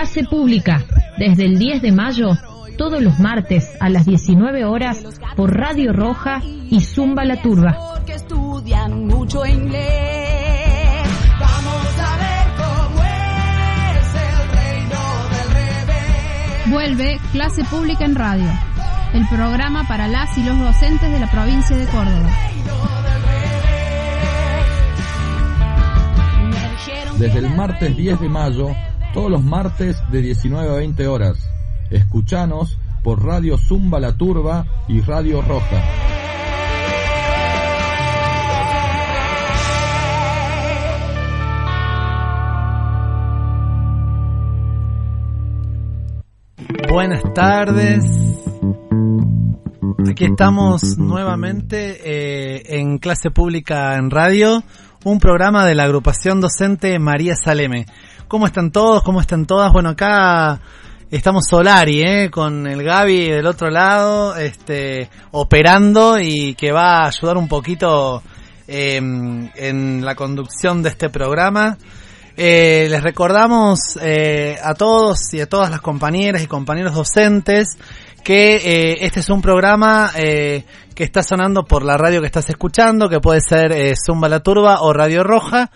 Clase Pública, desde el 10 de mayo, todos los martes a las 19 horas por Radio Roja y Zumba La Turba. que estudian mucho inglés. Vamos a ver cómo es el reino del revés. Vuelve Clase Pública en Radio, el programa para las y los docentes de la provincia de Córdoba. Desde el martes 10 de mayo, todos los martes de 19 a 20 horas. Escuchanos por Radio Zumba La Turba y Radio Roja. Buenas tardes. Aquí estamos nuevamente eh, en clase pública en radio, un programa de la agrupación docente María Saleme. ¿Cómo están todos? ¿Cómo están todas? Bueno, acá estamos Solari, ¿eh? con el Gaby del otro lado, este, operando y que va a ayudar un poquito eh, en la conducción de este programa. Eh, les recordamos eh, a todos y a todas las compañeras y compañeros docentes que eh, este es un programa eh, que está sonando por la radio que estás escuchando, que puede ser eh, Zumba La Turba o Radio Roja.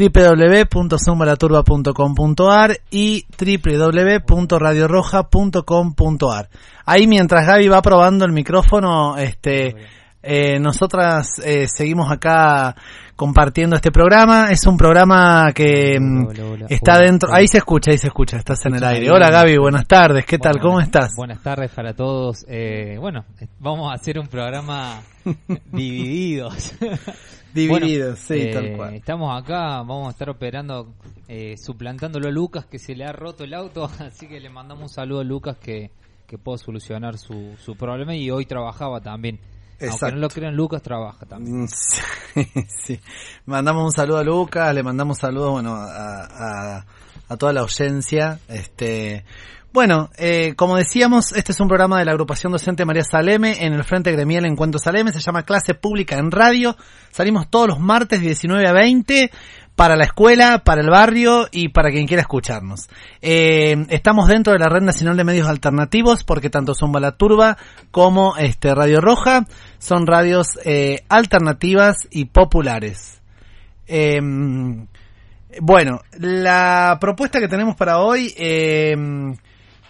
Eh, www.zumbalaturba.com.ar y www.radioroja.com.ar. Ahí mientras Gaby va probando el micrófono, este, eh, nosotras eh, seguimos acá compartiendo este programa. Es un programa que mm, está dentro. Ahí se escucha, ahí se escucha, estás en el aire. Hola Gaby, buenas tardes, ¿qué tal? ¿Cómo estás? Buenas tardes para todos. Eh, bueno, vamos a hacer un programa divididos. Divididos, sí, eh, tal cual. Estamos acá, vamos a estar operando, eh, suplantándolo a Lucas que se le ha roto el auto, así que le mandamos un saludo a Lucas que, que pudo solucionar su, su problema y hoy trabajaba también. Aunque no lo crean, Lucas trabaja también. Mm, Sí, sí. Mandamos un saludo a Lucas, le mandamos saludos bueno, a, a, a toda la audiencia. Este, bueno, eh, como decíamos, este es un programa de la agrupación docente María Saleme en el Frente Gremial Encuentro Saleme, se llama Clase Pública en Radio. Salimos todos los martes de 19 a 20 para la escuela, para el barrio y para quien quiera escucharnos. Eh, estamos dentro de la Red Nacional de Medios Alternativos porque tanto Zumba La Turba como este Radio Roja son radios eh, alternativas y populares. Eh, bueno, la propuesta que tenemos para hoy eh,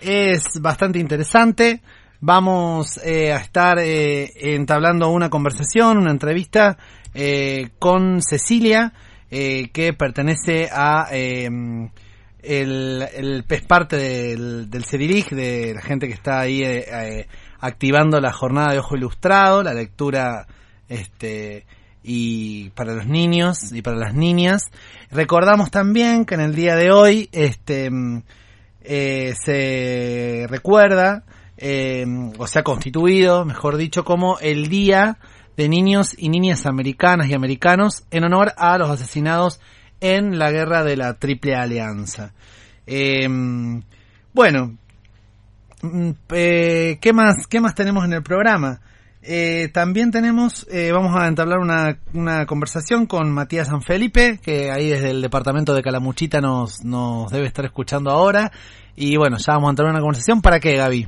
es bastante interesante. Vamos eh, a estar eh, entablando una conversación, una entrevista eh, con Cecilia, eh, que pertenece a eh, el, el parte del, del CEDIRIG, de la gente que está ahí eh, eh, activando la jornada de ojo ilustrado, la lectura este y para los niños y para las niñas. Recordamos también que en el día de hoy este mm, eh, se recuerda eh, o se ha constituido, mejor dicho, como el Día de Niños y Niñas Americanas y Americanos en honor a los asesinados en la guerra de la Triple Alianza. Eh, bueno, mm, eh, ¿qué más, qué más tenemos en el programa? Eh, también tenemos, eh, vamos a entablar una, una conversación con Matías San Felipe, que ahí desde el departamento de Calamuchita nos, nos debe estar escuchando ahora. Y bueno, ya vamos a entrar en una conversación. ¿Para qué, Gaby?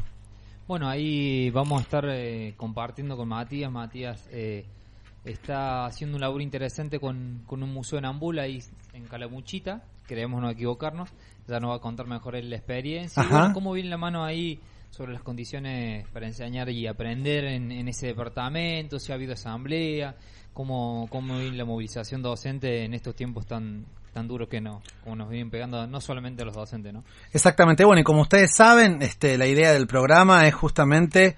Bueno, ahí vamos a estar eh, compartiendo con Matías. Matías eh, está haciendo un laburo interesante con, con un museo en Ambula ahí en Calamuchita. Creemos no equivocarnos. Ya nos va a contar mejor la experiencia. Bueno, cómo viene la mano ahí sobre las condiciones para enseñar y aprender en, en ese departamento, si ha habido asamblea, cómo, cómo viene la movilización docente en estos tiempos tan tan duros que no, como nos vienen pegando no solamente a los docentes, ¿no? Exactamente, bueno, y como ustedes saben, este, la idea del programa es justamente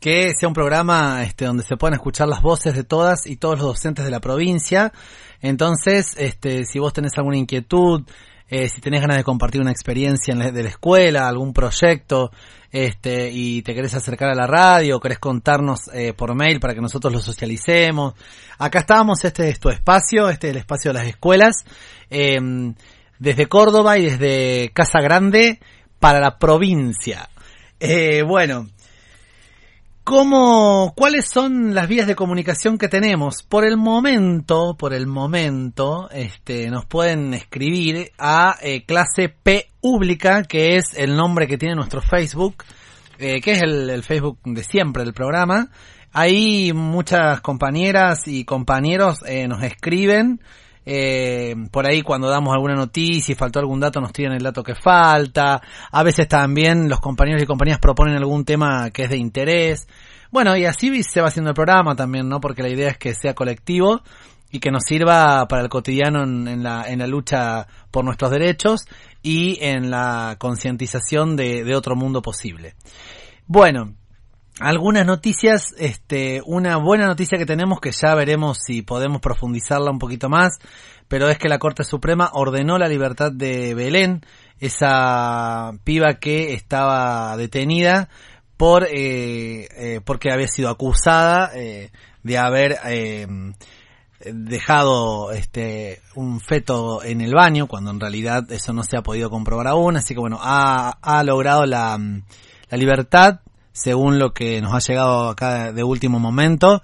que sea un programa este, donde se puedan escuchar las voces de todas y todos los docentes de la provincia. Entonces, este, si vos tenés alguna inquietud, eh, si tenés ganas de compartir una experiencia en la- de la escuela, algún proyecto, este, y te querés acercar a la radio, querés contarnos eh, por mail para que nosotros lo socialicemos. Acá estamos, este es tu espacio, este es el espacio de las escuelas, eh, desde Córdoba y desde Casa Grande para la provincia. Eh, bueno, ¿Cómo, ¿Cuáles son las vías de comunicación que tenemos? Por el momento, por el momento, este, nos pueden escribir a eh, clase pública, que es el nombre que tiene nuestro Facebook, eh, que es el, el Facebook de siempre del programa. Ahí muchas compañeras y compañeros eh, nos escriben. Eh, por ahí cuando damos alguna noticia y faltó algún dato nos tiran el dato que falta. A veces también los compañeros y compañeras proponen algún tema que es de interés. Bueno, y así se va haciendo el programa también, ¿no? Porque la idea es que sea colectivo y que nos sirva para el cotidiano en, la, en la lucha por nuestros derechos y en la concientización de otro mundo posible. Bueno, algunas noticias, este, una buena noticia que tenemos que ya veremos si podemos profundizarla un poquito más, pero es que la Corte Suprema ordenó la libertad de Belén, esa piba que estaba detenida por eh, eh, porque había sido acusada eh, de haber eh, dejado este un feto en el baño cuando en realidad eso no se ha podido comprobar aún así que bueno ha, logrado la libertad según lo que nos ha llegado acá de último momento.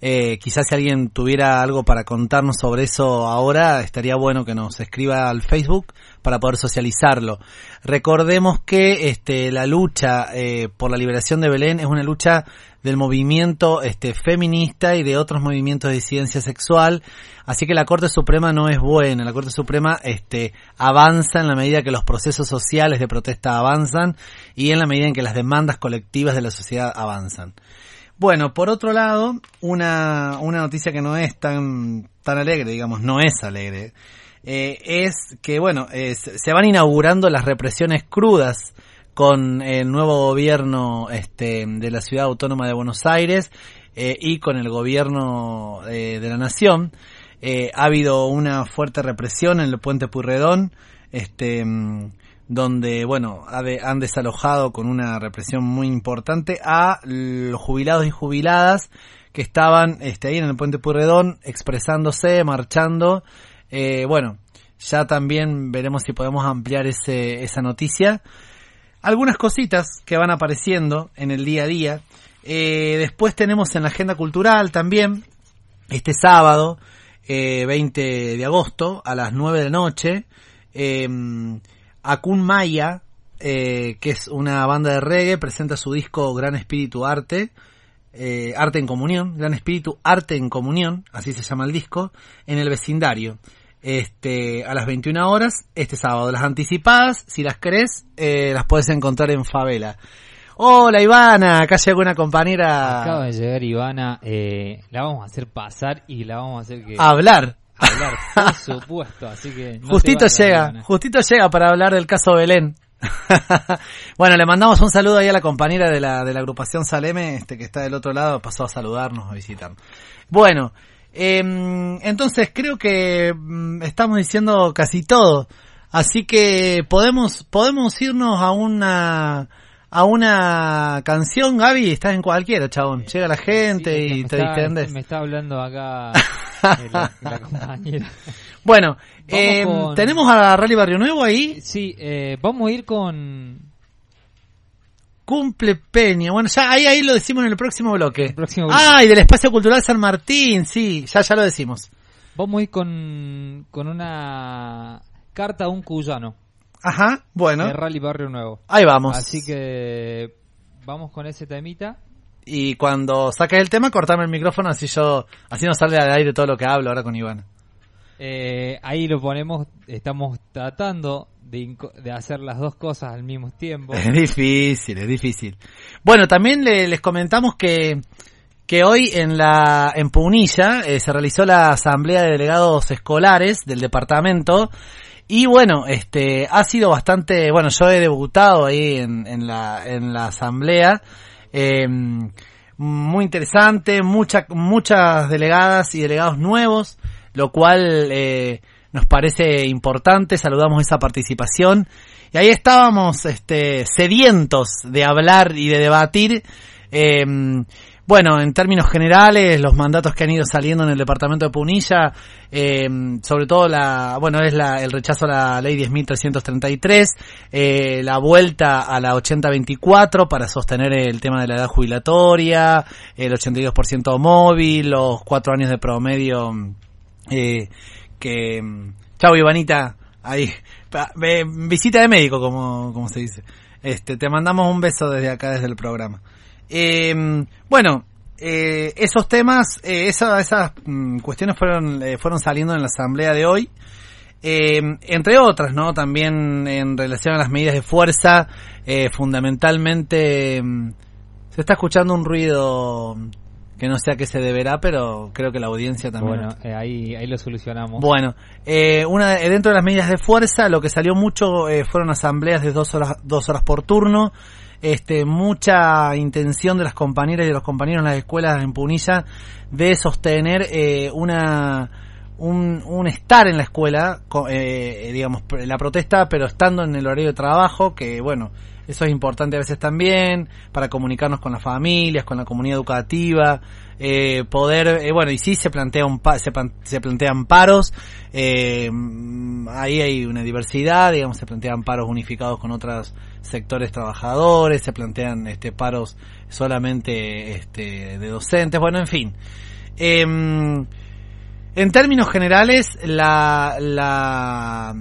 Eh, quizás si alguien tuviera algo para contarnos sobre eso ahora, estaría bueno que nos escriba al Facebook para poder socializarlo. Recordemos que este, la lucha eh, por la liberación de Belén es una lucha del movimiento este, feminista y de otros movimientos de disidencia sexual. Así que la Corte Suprema no es buena. La Corte Suprema este, avanza en la medida que los procesos sociales de protesta avanzan y en la medida en que las demandas colectivas de la sociedad avanzan. Bueno, por otro lado, una, una noticia que no es tan, tan alegre, digamos, no es alegre, eh, es que, bueno, es, se van inaugurando las represiones crudas con el nuevo gobierno este, de la ciudad autónoma de Buenos Aires eh, y con el gobierno eh, de la nación. Eh, ha habido una fuerte represión en el puente Purredón, este, donde, bueno, han desalojado con una represión muy importante a los jubilados y jubiladas que estaban este, ahí en el puente Purredón expresándose, marchando. Eh, bueno, ya también veremos si podemos ampliar ese, esa noticia. Algunas cositas que van apareciendo en el día a día. Eh, después tenemos en la agenda cultural también, este sábado, eh, 20 de agosto, a las 9 de noche, eh, Akun Maya, eh, que es una banda de reggae, presenta su disco Gran Espíritu Arte, eh, Arte en Comunión, Gran Espíritu Arte en Comunión, así se llama el disco, en el vecindario. Este, a las 21 horas, este sábado. Las anticipadas, si las querés, eh, las puedes encontrar en Favela. Hola Ivana, acá llegó una compañera Acaba de llegar Ivana, eh, la vamos a hacer pasar y la vamos a hacer que hablar. hablar, por supuesto, así que no justito llega, Ivana. justito llega para hablar del caso Belén. bueno, le mandamos un saludo ahí a la compañera de la, de la agrupación Saleme, este que está del otro lado, pasó a saludarnos, a visitarnos. Bueno, em, entonces creo que mm, estamos diciendo casi todo. Así que podemos, podemos irnos a una, a una canción, Gaby, estás en cualquiera, chabón. Llega la gente Sí, y me te está- distendés. Me está hablando acá eh, la, la compañera. Bueno, con- tenemos a Rally Barrio Nuevo ahí. Sí, eh, vamos a ir con Cumple Peña. Bueno, ya ahí, ahí lo decimos en el próximo bloque. El próximo bloque. Ah, y del Espacio Cultural San Martín, sí, ya, ya lo decimos. vamos a ir con, con una carta a un cuyano Ajá, bueno, de Rally Barrio Nuevo. ahí vamos. Así que vamos con ese temita. Y cuando saques el tema, cortame el micrófono, así yo, así no sale al aire todo lo que hablo ahora con Iván. Eh, ahí lo ponemos, estamos tratando de, de hacer las dos cosas al mismo tiempo. Es difícil, es difícil. Bueno, también le- les comentamos que, que hoy en la, en Punilla, eh, se realizó la asamblea de delegados escolares del departamento, y bueno, este, ha sido bastante, bueno, yo he debutado ahí en, en la, en la asamblea, eh, muy interesante, mucha, muchas delegadas y delegados nuevos, lo cual eh, nos parece importante, saludamos esa participación. Y ahí estábamos este, sedientos de hablar y de debatir eh, bueno, en términos generales, los mandatos que han ido saliendo en el departamento de Punilla, eh, sobre todo la, bueno, es la, el rechazo a la ley 10.333, eh, la vuelta a la 8024 para sostener el tema de la edad jubilatoria, el 82% móvil, los cuatro años de promedio, eh, que, chau Ivanita, ahí, visita de médico, como, como se dice. Este, te mandamos un beso desde acá, desde el programa. Eh, bueno, eh, esos temas, eh, esa- esas mm, cuestiones fueron, eh, fueron saliendo en la asamblea de hoy. Eh, entre otras, ¿no? También en relación a las medidas de fuerza, eh, fundamentalmente mm, se está escuchando un ruido que no sé a qué se deberá, pero creo que la audiencia también. Bueno, eh, ahí, ahí lo solucionamos. Bueno, eh, una, eh, dentro de las medidas de fuerza, lo que salió mucho eh, fueron asambleas de dos horas, dos horas por turno. Este, mucha intención de las compañeras y de los compañeros en las escuelas en Punilla de sostener eh, una un, un estar en la escuela, eh, digamos, la protesta, pero estando en el horario de trabajo, que bueno, eso es importante a veces también, para comunicarnos con las familias, con la comunidad educativa, eh, poder, eh, bueno, y sí se plantea un pa- se, se plantean paros, eh, ahí hay una diversidad, digamos, se plantean paros unificados con otros sectores trabajadores, se plantean este paros solamente este de docentes, bueno, en fin. Em, en términos generales, la, la,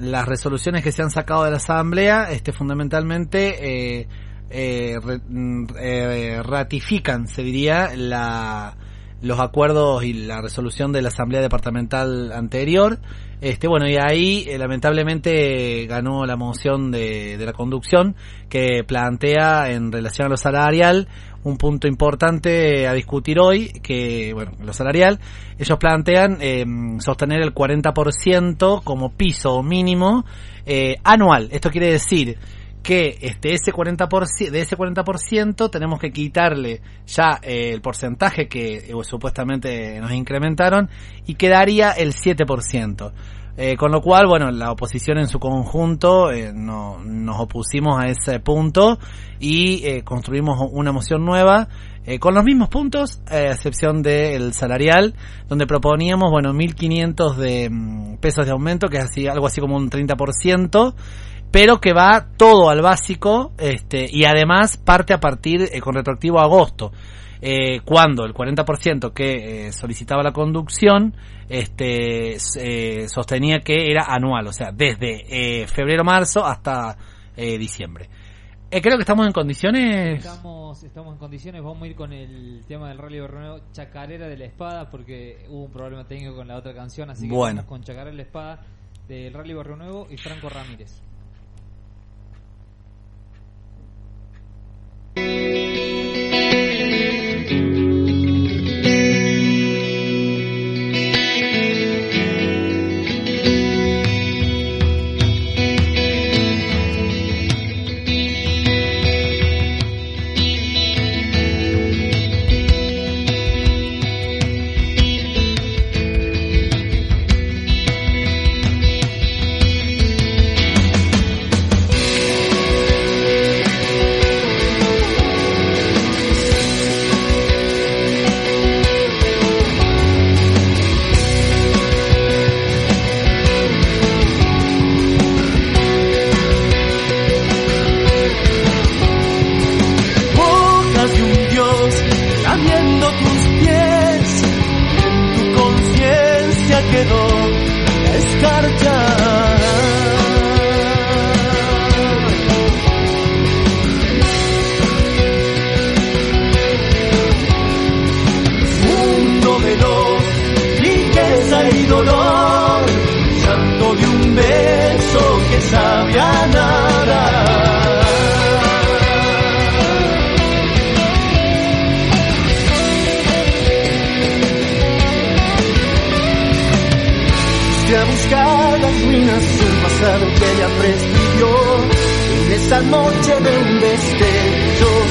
las resoluciones que se han sacado de la Asamblea, este, fundamentalmente, eh, eh, re- mm, eh, ratifican, se diría, la, los acuerdos y la resolución de la Asamblea Departamental anterior. Este, bueno, y ahí eh, lamentablemente ganó la moción de, de la conducción que plantea en relación a lo salarial un punto importante a discutir hoy, que, bueno, lo salarial, ellos plantean eh, sostener el 40% como piso mínimo eh, anual. Esto quiere decir que este ese 40% de ese 40% tenemos que quitarle ya eh, el porcentaje que eh, supuestamente nos incrementaron y quedaría el 7%. Eh, con lo cual, bueno, la oposición en su conjunto eh, no, nos opusimos a ese punto y eh, construimos una moción nueva eh, con los mismos puntos, a excepción del salarial, donde proponíamos, bueno, 1.500 de mm, pesos de aumento, que es así, algo así como un 30%, pero que va todo al básico este, y además parte a partir eh, con retroactivo agosto. Eh, cuando el 40% que eh, solicitaba la conducción este, eh, sostenía que era anual, o sea, desde eh, febrero-marzo hasta eh, diciembre. Creo que estamos en condiciones. Estamos, estamos en condiciones, vamos a ir con el tema del Rally Bernuevo, Chacarera de la Espada, porque hubo un problema técnico con la otra canción, así que Bueno. vamos con Chacarera de la Espada del Rally Barrio Nuevo y Franco Ramírez. Esa noche de un destello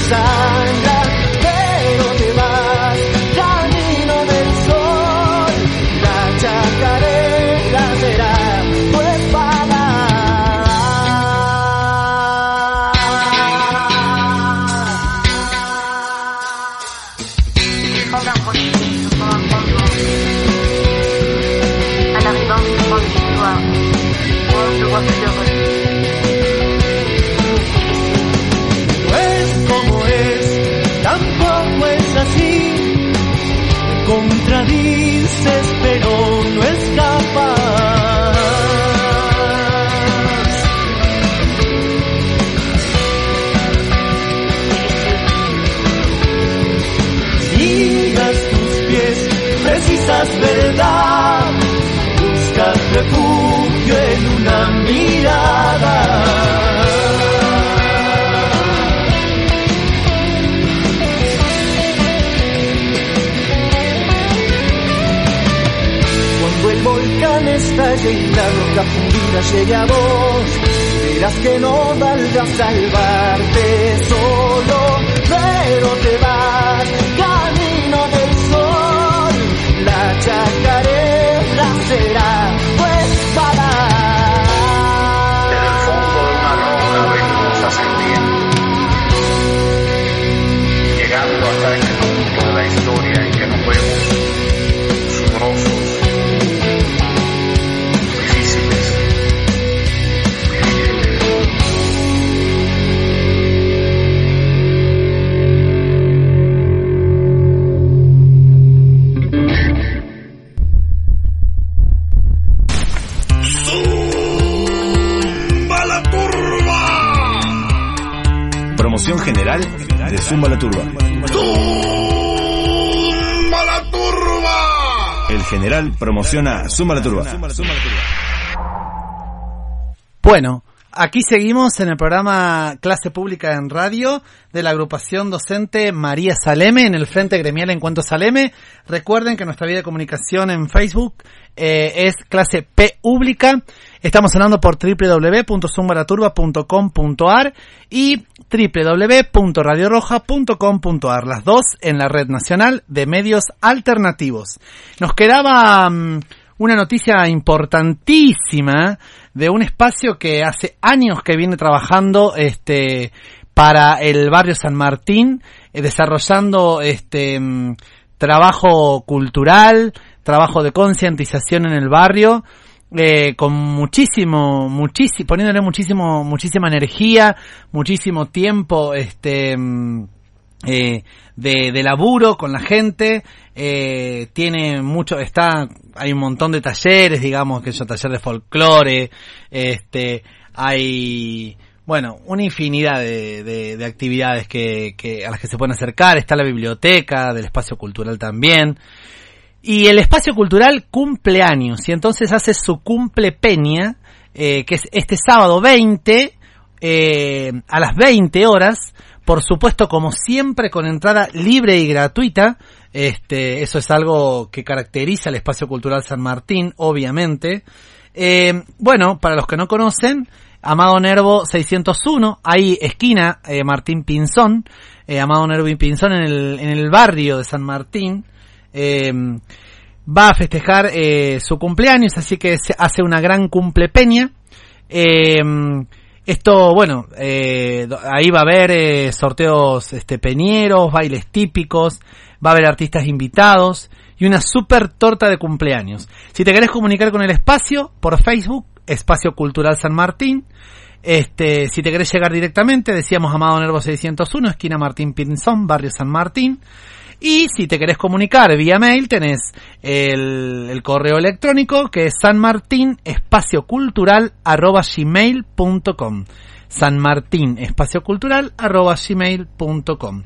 refugio en una mirada. Cuando el volcán estalle y la roca fundida llegue a vos, verás que no valdrá salvarte solo, promociona Zumba la Turba. Bueno, aquí seguimos en el programa Clase Pública en Radio de la agrupación docente María Saleme en el Frente Gremial Encuentro Saleme. Recuerden que nuestra vía de comunicación en Facebook eh, es Clase P Pública. Estamos sonando por www.zumbalaturba.com.ar y www.radioroja.com.ar, las dos en la red nacional de medios alternativos. Nos quedaba mm, una noticia importantísima de un espacio que hace años que viene trabajando este para el barrio San Martín, eh, desarrollando este mm, trabajo cultural, trabajo de concientización en el barrio, eh, con muchísimo, muchísimo, poniéndole muchísimo, muchísima energía, muchísimo tiempo, este, mm, eh, de, de laburo con la gente, eh, tiene mucho, está, hay un montón de talleres, digamos, que son talleres de folclore, este, hay, bueno, una infinidad de, de, de actividades que, que, a las que se pueden acercar, está la biblioteca del espacio cultural también, y el espacio cultural cumple años, y entonces hace su cumple peña, eh, que es este sábado 20, eh, a las 20 horas, por supuesto, como siempre, con entrada libre y gratuita. Este, eso es algo que caracteriza el espacio cultural San Martín, obviamente. Eh, bueno, para los que no conocen, Amado Nervo 601, ahí esquina eh, Martín Pinzón, eh, Amado Nervo y Pinzón en el, en el barrio de San Martín. Eh, va a festejar eh, su cumpleaños, así que se hace una gran cumple peña. Eh, esto, bueno, ahí va a haber sorteos este, peñeros, bailes típicos, va a haber artistas invitados y una super torta de cumpleaños. Si te querés comunicar con el espacio, por Facebook, Espacio Cultural San Martín. Este, si te querés llegar directamente, decíamos Amado Nervo 601, esquina Martín Pinzón, barrio San Martín. Y si te querés comunicar vía mail, tenés el, correo electrónico que es sanmartín espacio cultural arroba gmail.com. San Martín espacio cultural arroba gmail.com.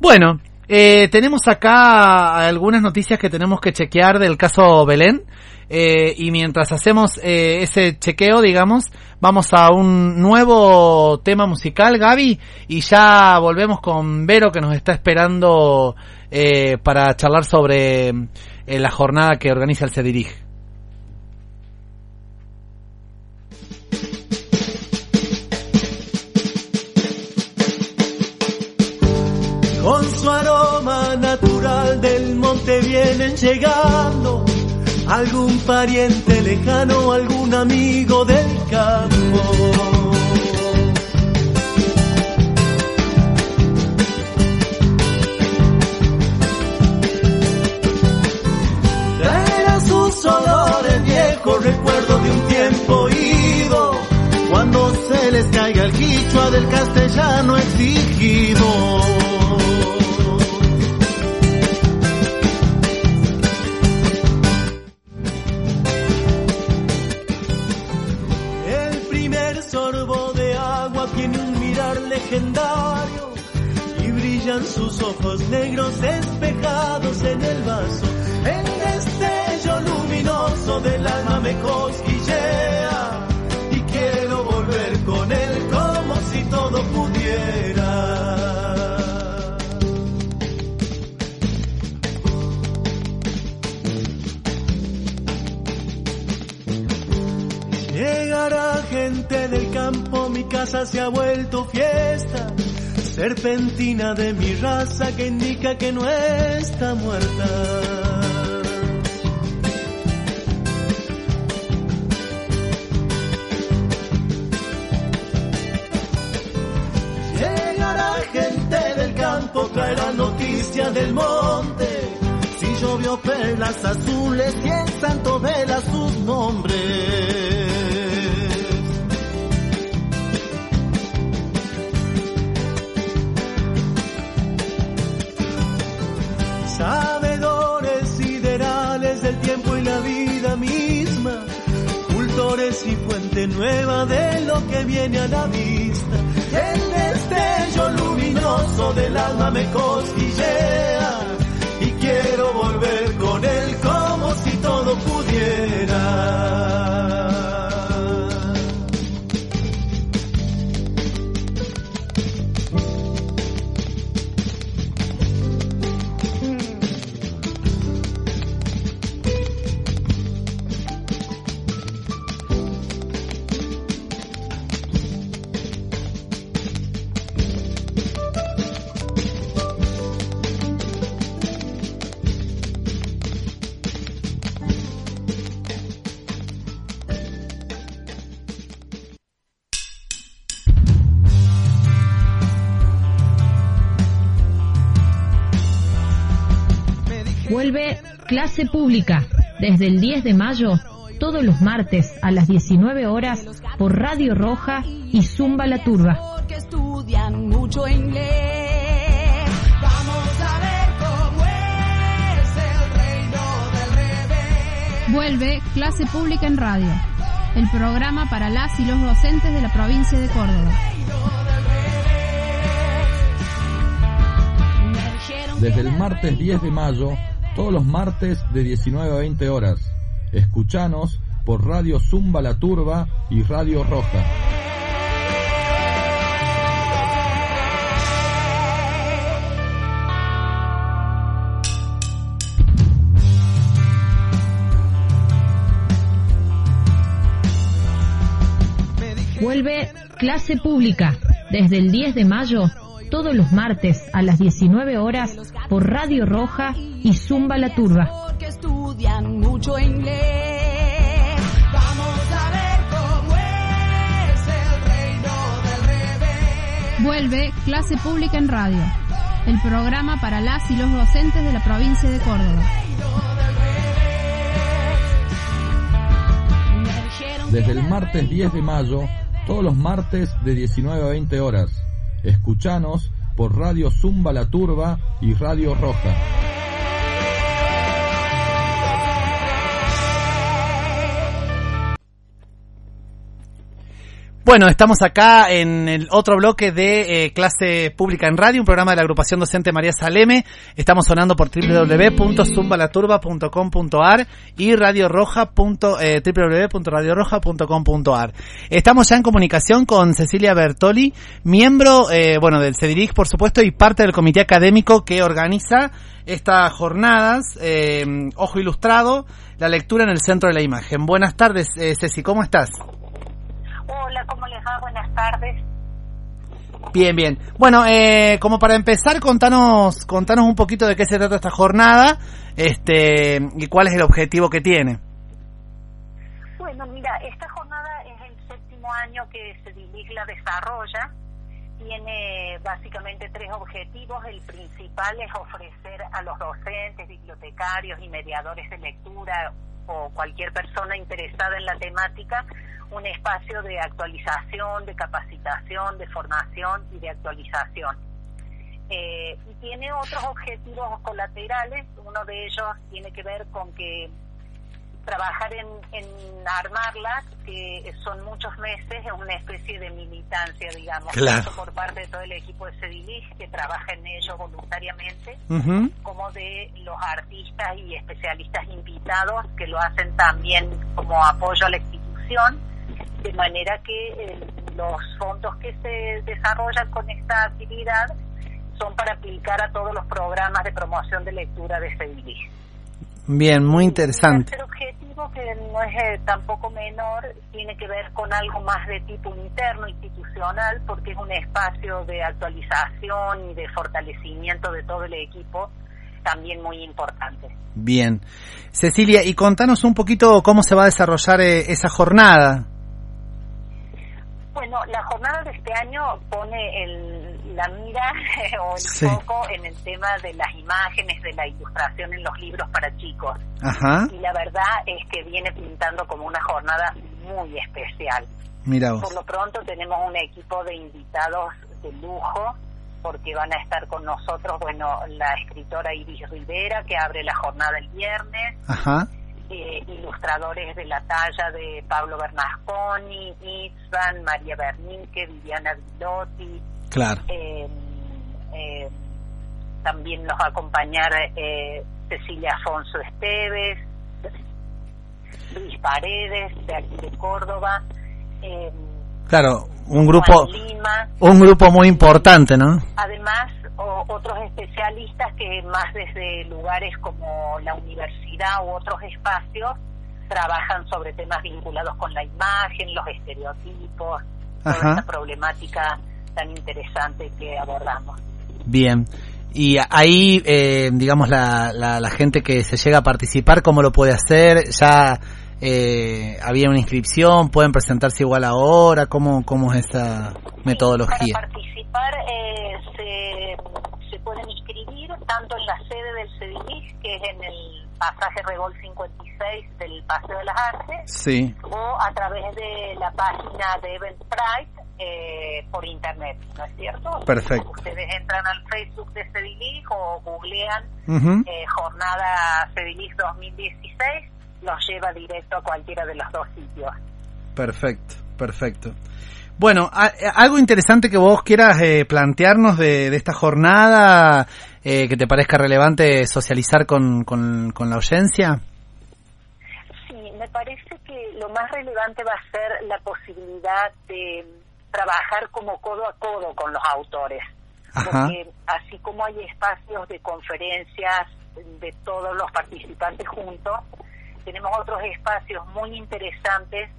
Bueno, eh, tenemos acá algunas noticias que tenemos que chequear del caso Belén. Eh, y mientras hacemos eh, ese chequeo, digamos, vamos a un nuevo tema musical, Gaby, y ya volvemos con Vero que nos está esperando eh, para charlar sobre eh, la jornada que organiza el CEDIRIG. Con su aroma natural del monte vienen llegando algún pariente lejano, algún amigo del campo. Caiga el quichua del castellano exigido. El primer sorbo de agua tiene un mirar legendario y brillan sus ojos negros espejados en el vaso El destello luminoso del alma me cosquillea pudiera. Llegará gente del campo, mi casa se ha vuelto fiesta. Serpentina de mi raza que indica que no está muerta. Azules y el santo vela sus nombres. Sabedores siderales del tiempo y la vida misma, cultores y fuente nueva de lo que viene a la vista. El destello luminoso del alma me cosquillea y quiero volver pudiera. Clase pública desde el 10 de mayo, todos los martes a las 19 horas por Radio Roja y Zumba la Turba. que estudian mucho inglés. Vamos a ver cómo es el reino del revés. Vuelve Clase Pública en Radio, el programa para las y los docentes de la provincia de Córdoba. Desde el martes 10 de mayo, todos los martes de 19 a 20 horas. Escuchanos por Radio Zumba La Turba y Radio Roja. Vuelve clase pública desde el 10 de mayo, todos los martes a las 19 horas por Radio Roja y Zumba la Turba. que estudian mucho inglés. Vamos a ver cómo es el reino del revés. Vuelve Clase Pública en Radio, el programa para las y los docentes de la provincia de Córdoba. Desde el martes 10 de mayo, todos los martes de 19 a 20 horas. Escuchanos por Radio Zumba La Turba y Radio Roja. Bueno, estamos acá en el otro bloque de eh, clase pública en radio, un programa de la agrupación docente María Saleme. Estamos sonando por www.zumbalaturba.com.ar y radioroja. Eh, www.radioroja.com.ar. Estamos ya en comunicación con Cecilia Bertoli, miembro, eh, bueno, del CEDIRIC, por supuesto, y parte del comité académico que organiza estas jornadas, eh, Ojo Ilustrado, la lectura en el centro de la imagen. Buenas tardes, eh, Ceci, ¿cómo estás? Hola, ¿cómo les va? Buenas tardes. Bien, bien. Bueno, eh, como para empezar, contanos, contanos un poquito de qué se trata esta jornada, este, y cuál es el objetivo que tiene. Bueno, mira, esta jornada es el séptimo año que se dirige la desarrolla. Tiene básicamente tres objetivos. El principal es ofrecer a los docentes, bibliotecarios y mediadores de lectura o cualquier persona interesada en la temática un espacio de actualización, de capacitación, de formación y de actualización. Eh, y tiene otros objetivos colaterales, uno de ellos tiene que ver con que trabajar en, en armarlas, que son muchos meses, es una especie de militancia, digamos, Claro. tanto por parte de todo el equipo de Cedilig, que trabaja en ello voluntariamente, como de los artistas y especialistas invitados que lo hacen también como apoyo a la institución, de manera que eh, los fondos que se desarrollan con esta actividad son para aplicar a todos los programas de promoción de lectura de Cedilig. Bien, muy interesante. El objetivo, que no es eh, tampoco menor, tiene que ver con algo más de tipo interno, institucional, porque es un espacio de actualización y de fortalecimiento de todo el equipo, también muy importante. Bien. Cecilia, y contanos un poquito cómo se va a desarrollar eh, esa jornada. Bueno, la jornada de este año pone el, la mira o el Sí. foco en el tema de las imágenes, de la ilustración en los libros para chicos. Ajá. Y la verdad es que viene pintando como una jornada muy especial. Mira Por lo pronto tenemos un equipo de invitados de lujo porque van a estar con nosotros, bueno, la escritora Iris Rivera que abre la jornada el viernes, Ajá. Eh, ilustradores de la talla de Pablo Bernasconi, Itzvan, María Bernique, Viviana Vilotti, Claro. eh, eh, también nos va a acompañar eh, Cecilia Afonso Esteves, Luis Paredes, de aquí de Córdoba, eh, Claro, un grupo, Lima, un grupo muy importante, ¿no? además o- otros especialistas que más desde lugares como la universidad u otros espacios trabajan sobre temas vinculados con la imagen, los estereotipos, toda Ajá. esta problemática tan interesante que abordamos. Bien. Y ahí, eh, digamos, la, la, la gente que se llega a participar, ¿cómo lo puede hacer? ¿Ya eh, había una inscripción? ¿Pueden presentarse igual ahora? ¿Cómo, cómo es esa metodología? Para participar eh, se, se pueden inscribir tanto en la sede del CEDILIG, que es en el pasaje Regol 56 del Paseo de las Artes, Sí. o a través de la página de Eventbrite eh, por internet, ¿no es cierto? Perfecto. Ustedes entran al Facebook de CEDILIG o googlean Ujú. eh, Jornada CEDILIG 2016, los lleva directo a cualquiera de los dos sitios. Perfecto, perfecto. Bueno, a- algo interesante que vos quieras eh, plantearnos de, de esta jornada, eh, que te parezca relevante socializar con, con, con la audiencia. Sí, me parece que lo más relevante va a ser la posibilidad de trabajar como codo a codo con los autores. Ajá. Porque así como hay espacios de conferencias de todos los participantes juntos, tenemos otros espacios muy interesantes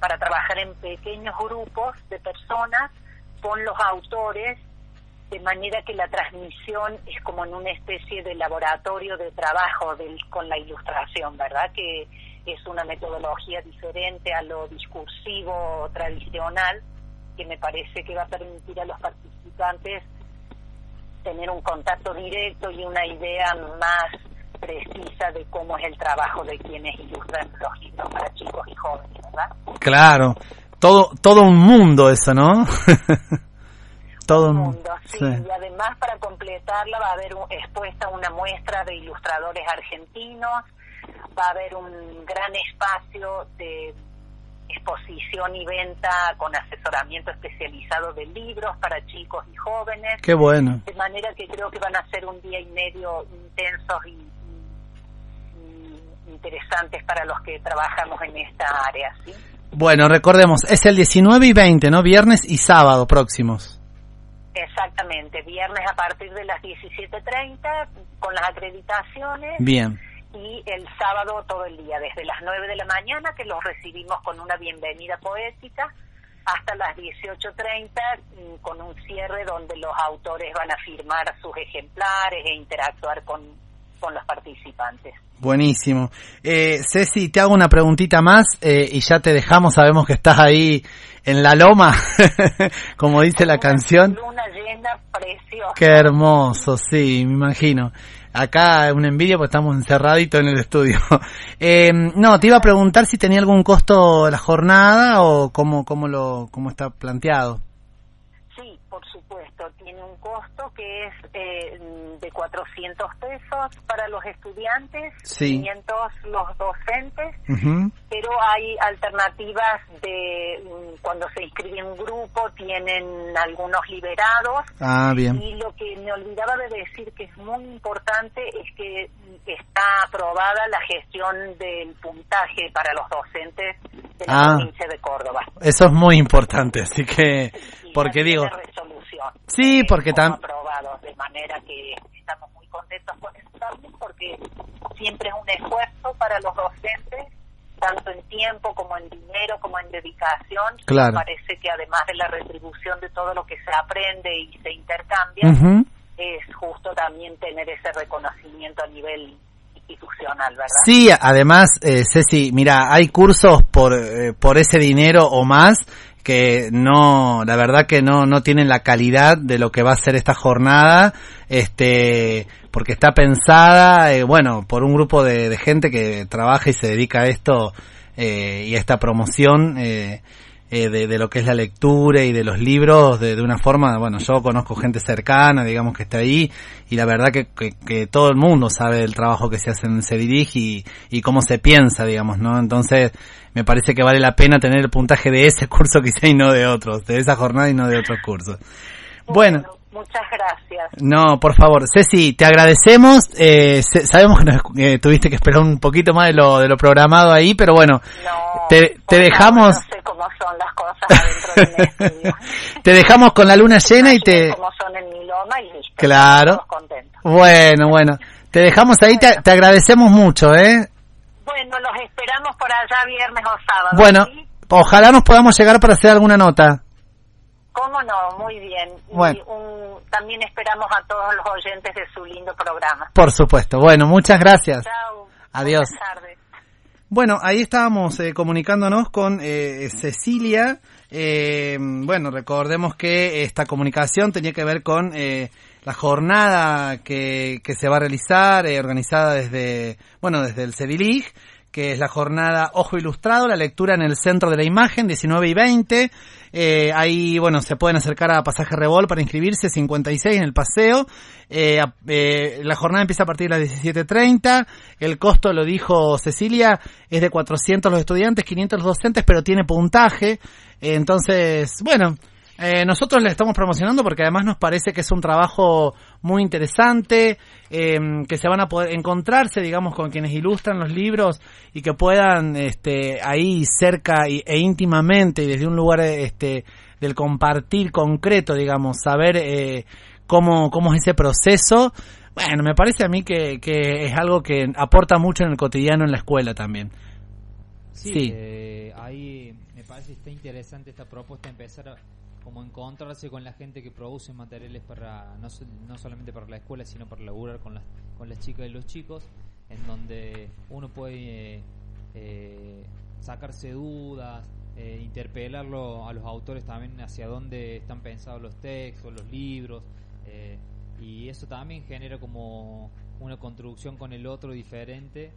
para trabajar en pequeños grupos de personas con los autores, de manera que la transmisión es como en una especie de laboratorio de trabajo del, con la ilustración, ¿verdad? Que es una metodología diferente a lo discursivo tradicional, que me parece que va a permitir a los participantes tener un contacto directo y una idea más precisa de cómo es el trabajo de quienes ilustran los libros para chicos y jóvenes, ¿verdad? Claro, todo, todo un mundo eso, ¿no? todo un mundo, sí. sí. Y además para completarla va a haber un- expuesta una muestra de ilustradores argentinos, va a haber un gran espacio de exposición y venta con asesoramiento especializado de libros para chicos y jóvenes. Qué bueno. De manera que creo que van a ser un día y medio intensos y, interesantes para los que trabajamos en esta área, ¿sí? Bueno, recordemos, es el 19 y 20, ¿no? Viernes y sábado próximos. Exactamente, viernes a partir de las 17.30 con las acreditaciones Bien. y el sábado todo el día, desde las 9 de la mañana que los recibimos con una bienvenida poética hasta las 18.30 mm, con un cierre donde los autores van a firmar sus ejemplares e interactuar con, con los participantes. Buenísimo. Eh, Ceci, te hago una preguntita más eh, y ya te dejamos. Sabemos que estás ahí en la loma, como dice la canción. Luna llena preciosa. Qué hermoso, sí, me imagino. Acá es una envidia porque estamos encerraditos en el estudio. Eh, no, te iba a preguntar si tenía algún costo la jornada o cómo, cómo, lo, cómo está planteado. Sí, por supuesto. tiene un costo que es eh, de 400 pesos para los estudiantes, Sí. 500 los docentes, pero hay alternativas de mm, cuando se inscribe un grupo, tienen algunos liberados. Ah, bien. Y lo que me olvidaba de decir que es muy importante es que está aprobada la gestión del puntaje para los docentes de la Ah. provincia de Córdoba. Eso es muy importante, así que, porque digo. Sí, porque tam, aprobados de manera que estamos muy contentos con eso también porque siempre es un esfuerzo para los docentes tanto en tiempo como en dinero como en dedicación. Claro. parece que además de la retribución de todo lo que se aprende y se intercambia es justo también tener ese reconocimiento a nivel institucional verdad Sí, además, eh, Ceci, mira, hay cursos por, eh, por ese dinero o más que no, la verdad que no, no tienen la calidad de lo que va a ser esta jornada, este, porque está pensada, eh, bueno, por un grupo de, de gente que trabaja y se dedica a esto eh, y a esta promoción eh, eh, de, de lo que es la lectura y de los libros de, de una forma, bueno, yo conozco gente cercana, digamos que está ahí, y la verdad que, que, que todo el mundo sabe el trabajo que se hace en Se Dirige y, y cómo se piensa, digamos, ¿no? Entonces, me parece que vale la pena tener el puntaje de ese curso quizá y no de otros, de esa jornada y no de otros cursos. Bueno, muchas gracias no, por favor, Ceci, te agradecemos. Eh, se- sabemos que nos- eh, tuviste que esperar un poquito más de lo, de lo programado ahí, pero bueno, te, te dejamos, no sé cómo son las cosas adentro de te dejamos con la luna llena y te, cómo son en mi loma y listo claro. Bueno, bueno, te dejamos ahí, te, te agradecemos mucho, ¿eh? bueno los esperamos por allá viernes o sábado Bueno, ¿sí? ojalá nos podamos llegar para hacer alguna nota. Cómo no muy bien y Bueno. un- también esperamos a todos los oyentes de su lindo programa Por supuesto. Bueno, muchas gracias. chao Adiós. buenas tardes Bueno, ahí estábamos eh, comunicándonos con eh, Cecilia. Eh, bueno, recordemos que esta comunicación tenía que ver con eh, la jornada que, que se va a realizar, eh, organizada desde, bueno, desde el CEDILIG, que es la jornada Ojo Ilustrado, la lectura en el centro de la imagen, 19 y 20. Eh, ahí, bueno, se pueden acercar a Pasaje Revol para inscribirse, 56 en el paseo. Eh, eh, la jornada empieza a partir de las 17.30. El costo, lo dijo Cecilia, es de 400 los estudiantes, 500 los docentes, pero tiene puntaje. Eh, entonces, bueno, eh, nosotros le estamos promocionando porque además nos parece que es un trabajo muy interesante, eh, que se van a poder encontrarse, digamos, con quienes ilustran los libros y que puedan, este, ahí cerca y- e íntimamente y desde un lugar, este, del compartir concreto, digamos, saber eh, cómo, cómo es ese proceso. Bueno, me parece a mí que, que es algo que aporta mucho en el cotidiano en la escuela también. Sí, Sí. eh, ahí me parece que está interesante esta propuesta, empezar a como encontrarse con la gente que produce materiales para no, no solamente para la escuela, sino para laburar con las, con las chicas y los chicos, en donde uno puede eh, sacarse dudas, eh, interpelarlo a los autores también hacia dónde están pensados los textos, los libros, eh, y eso también genera como una construcción con el otro diferente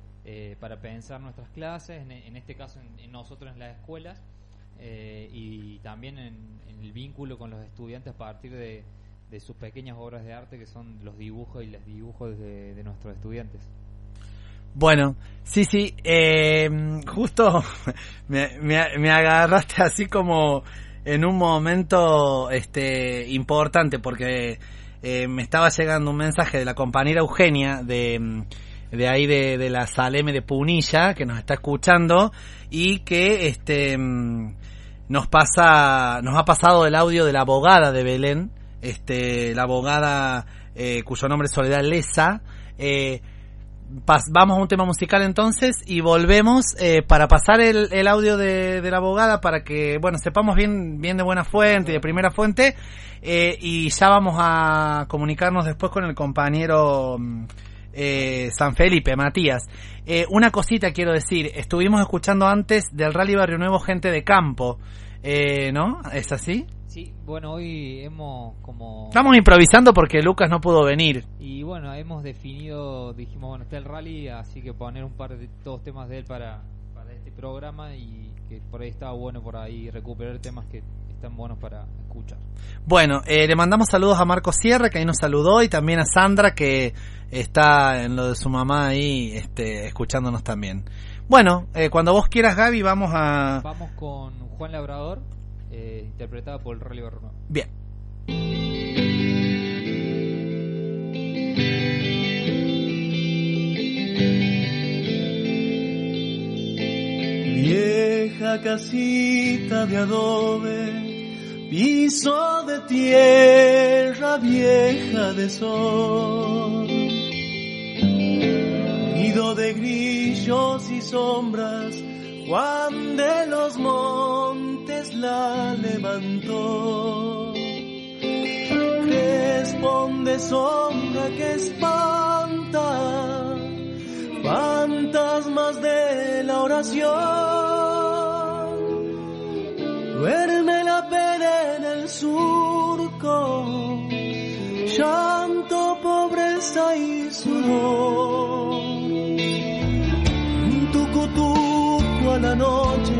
para pensar nuestras clases, en, este caso en, nosotros en las escuelas, y también en el vínculo con los estudiantes a partir de, sus pequeñas obras de arte que son los dibujos y los dibujos de, nuestros estudiantes. Bueno, sí, sí, eh, justo me, me, agarraste así como en un momento este importante porque eh, me estaba llegando un mensaje de la compañera Eugenia de, de ahí de, de la Saleme de Punilla que nos está escuchando y que este nos pasa nos ha pasado el audio de la abogada de Belén este la abogada eh, cuyo nombre es Soledad Lesa eh, vamos a un tema musical entonces y volvemos eh, para pasar el, el audio de, de la abogada para que bueno sepamos bien bien de buena fuente de primera fuente eh, y ya vamos a comunicarnos después con el compañero mm, eh, San Felipe Matías. Eh, una cosita quiero decir estuvimos escuchando antes del Rally Barrio Nuevo gente de campo eh, ¿no? ¿es así? Sí, bueno, hoy hemos como... Estamos improvisando porque Lucas no pudo venir. Y bueno, hemos definido, dijimos, bueno, está el rally, así que poner un par de todos temas de él para, para este programa y que por ahí estaba bueno por ahí recuperar temas que están buenos para escuchar. Bueno, eh, le mandamos saludos a Marco Sierra, que ahí nos saludó, y también a Sandra, que está en lo de su mamá ahí, este, escuchándonos también. Bueno, eh, cuando vos quieras, Gaby, vamos a... Vamos con Juan Labrador, eh, interpretada por Rolly Berruno. Bien. Vieja casita de adobe, piso de tierra vieja de sol, nido de grillos y sombras, Juan de los Montes la levantó. Responde sombra que espanta, fantasmas de la oración. Duerme la pena en el surco, llanto, pobreza y sudor. Tucutuco a la noche,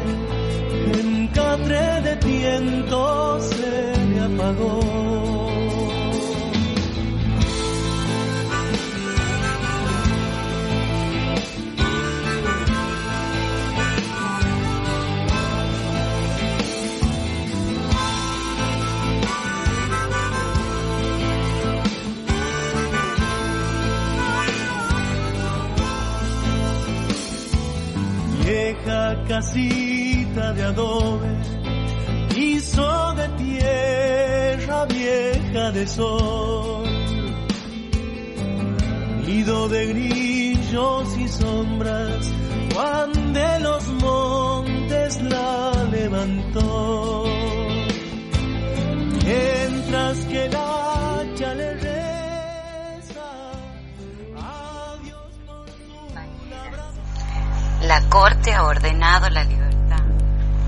en catre de viento se me apagó. Casita de adobe, hizo de tierra vieja de sol, nido de grillos y sombras, Juan de los Montes la levantó, mientras que la Corte ha ordenado la libertad,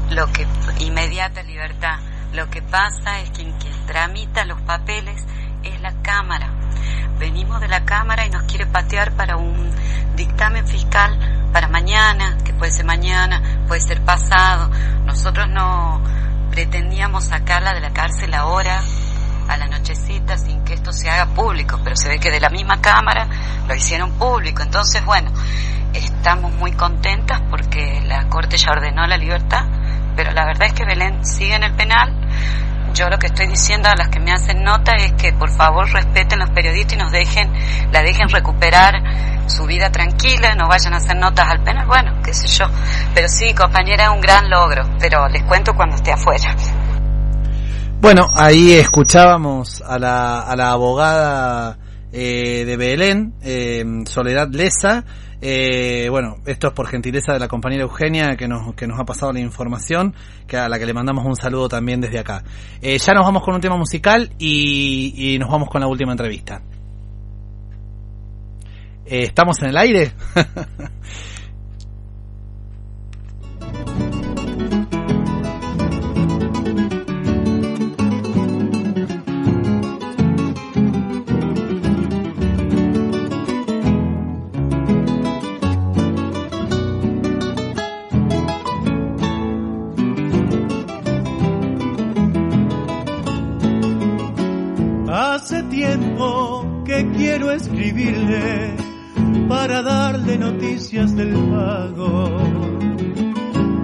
lo que inmediata libertad. Lo que pasa es que quien tramita los papeles es la Cámara. Venimos de la Cámara y nos quiere patear para un dictamen fiscal para mañana, que puede ser mañana, puede ser pasado. Nosotros no pretendíamos sacarla de la cárcel ahora, a la nochecita, sin que esto se haga público, pero se ve que de la misma Cámara lo hicieron público. Entonces, bueno, estamos muy contentas porque la Corte ya ordenó la libertad, pero la verdad es que Belén sigue en el penal. Yo lo que estoy diciendo a las que me hacen nota es que por favor respeten los periodistas y nos dejen, la dejen recuperar su vida tranquila, no vayan a hacer notas al penal, bueno, qué sé yo. Pero sí, compañera, es un gran logro, pero les cuento cuando esté afuera. Bueno, ahí escuchábamos a la, a la abogada eh, de Belén, eh, Soledad Leza. Eh, bueno, esto es por gentileza de la compañera Eugenia que nos, que nos ha pasado la información, que a la que le mandamos un saludo también desde acá. Eh, ya nos vamos con un tema musical y, nos vamos con la última entrevista. Eh, ¿Estamos en el aire? quiero escribirle para darle noticias del pago.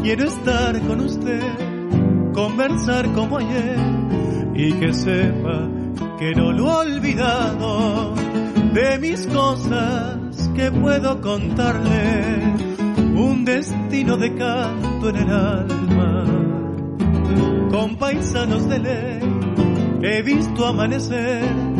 Quiero estar con usted, conversar como ayer y que sepa que no lo he olvidado de mis cosas que puedo contarle. Un destino de canto en el alma, con paisanos de ley he visto amanecer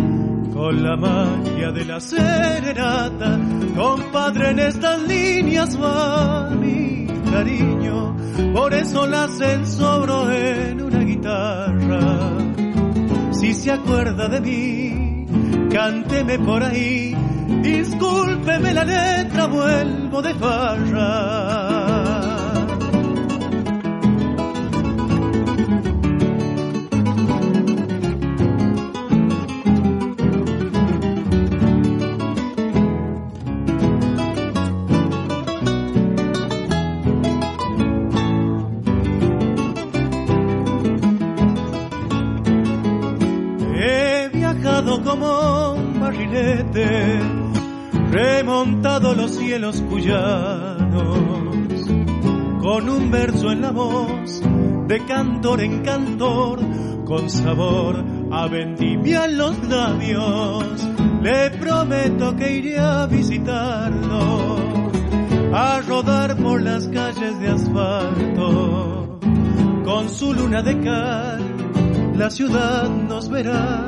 con la magia de la serenata, compadre en estas líneas va mi cariño, por eso las ensobro en una guitarra. Si se acuerda de mí, cánteme por ahí, discúlpeme la letra, vuelvo de farra. Remontado los cielos cuyanos, con un verso en la voz, de cantor en cantor, con sabor a vendimia en los labios. Le prometo que iré a visitarlo, a rodar por las calles de asfalto, con su luna de cal la ciudad nos verá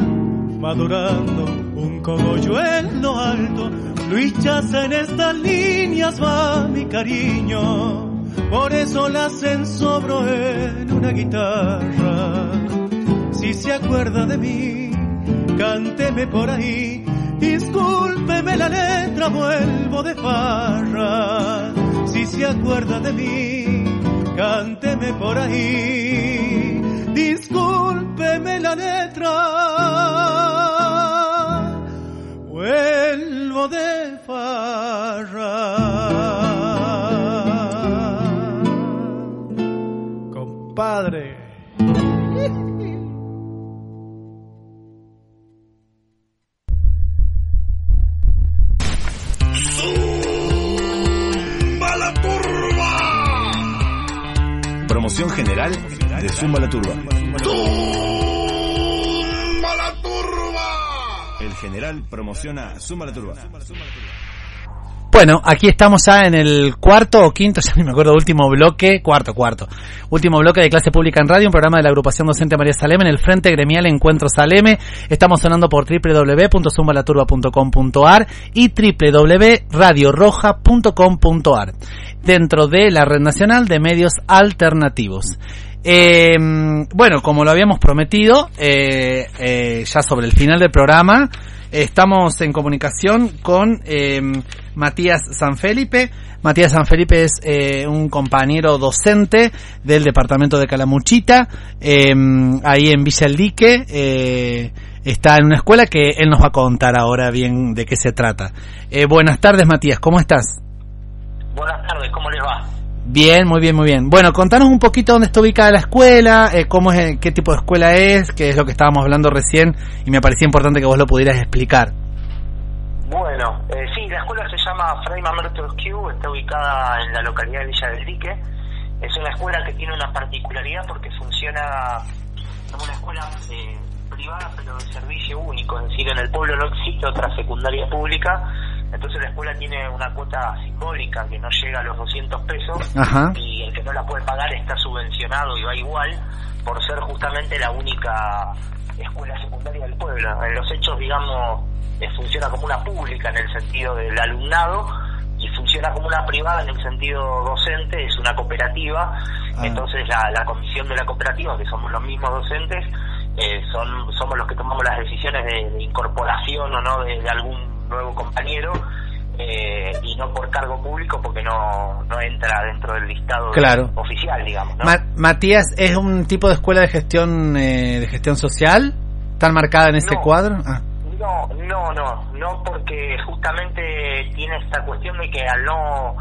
madurando un cogollo en lo alto. Luchas en estas líneas va mi cariño, por eso la ensobro en una guitarra. Si se acuerda de mí, cánteme por ahí. Discúlpeme la letra, vuelvo de farra. Si se acuerda de mí, cánteme por ahí. Discúlpeme la letra, de farra. Compadre. ¡Zumba la turba! Promoción general de Zumba la Turba. ¡Zumba General promociona Zumba la Turba. Bueno, aquí estamos ya en el cuarto o quinto, ya ni me acuerdo, último bloque, cuarto, cuarto. Último bloque de clase pública en radio, un programa de la agrupación docente María Saleme en el Frente Gremial Encuentro Saleme. Estamos sonando por www.zumbalaturba.com.ar y www.radioroja.com.ar dentro de la Red Nacional de Medios Alternativos. Eh, bueno, como lo habíamos prometido, eh, eh, ya sobre el final del programa, estamos en comunicación con eh, Matías Sanfelipe. Matías Sanfelipe es eh, un compañero docente del departamento de Calamuchita, eh, ahí en Villa El Dique. eh, está en una escuela que él nos va a contar ahora bien de qué se trata. Eh, buenas tardes, Matías, ¿cómo estás? Buenas tardes, ¿cómo les va? Bien, muy bien, muy bien. Bueno, contanos un poquito dónde está ubicada la escuela, eh, cómo es, qué tipo de escuela es, que es lo que estábamos hablando recién y me parecía importante que vos lo pudieras explicar. Bueno, eh, sí, la escuela se llama Fray Mamerto Q, está ubicada en la localidad de Villa del Dique. Es una escuela que tiene una particularidad porque funciona como una escuela eh, privada pero de servicio único, es decir, en el pueblo no existe otra secundaria pública, entonces la escuela tiene una cuota simbólica que no llega a los 200 pesos Ajá. y el que no la puede pagar está subvencionado y va igual por ser justamente la única escuela secundaria del pueblo. En los hechos, digamos, eh, funciona como una pública en el sentido del alumnado y funciona como una privada en el sentido docente, es una cooperativa, Ah. entonces la, la comisión de la cooperativa, que somos los mismos docentes, eh, son somos los que tomamos las decisiones de, de incorporación o no de, de algún nuevo compañero eh, y no por cargo público porque no, no entra dentro del listado Claro. oficial, digamos. ¿no? Ma- Matías, ¿es un tipo de escuela de gestión eh, de gestión social? ¿Tan marcada en No. cuadro? Ah, No, no, no, no porque justamente tiene esta cuestión de que al no,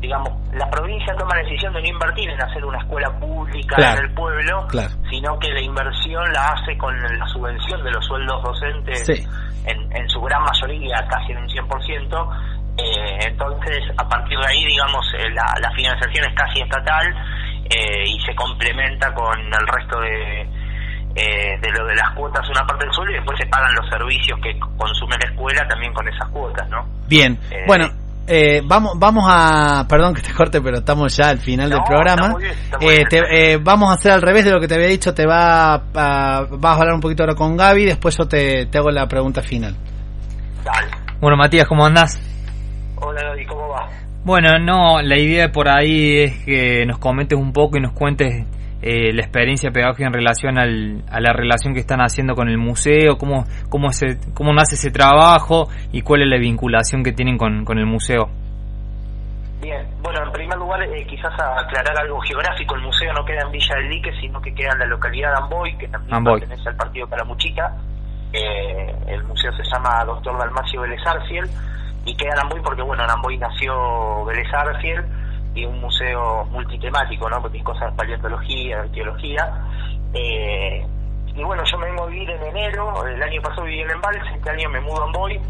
digamos, la provincia toma la decisión de no invertir en hacer una escuela pública Claro, en el pueblo, claro. sino que la inversión la hace con la subvención de los sueldos docentes Sí. en, en su gran mayoría, casi en un 100%. Eh, entonces, a partir de ahí, digamos, eh, la, la financiación es casi estatal eh, y se complementa con el resto de, eh, de lo de las cuotas una parte del sueldo y después se pagan los servicios que consume la escuela también con esas cuotas, ¿no? Bien, Eh, bueno, eh, vamos, vamos a, perdón que te corte, pero estamos ya al final del programa. bien, Eh, te- eh, vamos a hacer al revés de lo que te había dicho, te va a, vas a hablar un poquito ahora con Gaby, después yo te, te hago la pregunta final. Dale. Bueno, Matías, ¿cómo andás? Hola, David, ¿cómo va? Bueno, no, la idea por ahí es que nos comentes un poco y nos cuentes eh, la experiencia pedagógica en relación al, a la relación que están haciendo con el museo, cómo, cómo, se, cómo nace ese trabajo y cuál es la vinculación que tienen con, con el museo. Bien, bueno, en primer lugar, eh, quizás aclarar algo geográfico, el museo no queda en Villa del Dique, sino que queda en la localidad de Amboy, que también Amboy. pertenece al partido Calamuchita. Eh, el museo se llama Doctor Dalmacio Vélez Arfiel y queda en Amboy porque, bueno, en Amboy nació Vélez Arfiel y un museo multitemático, ¿no? Porque tiene cosas de paleontología, arqueología. Eh, y bueno, yo me vengo a vivir en enero, el año pasado viví en Embalse, este año me mudo en Boy,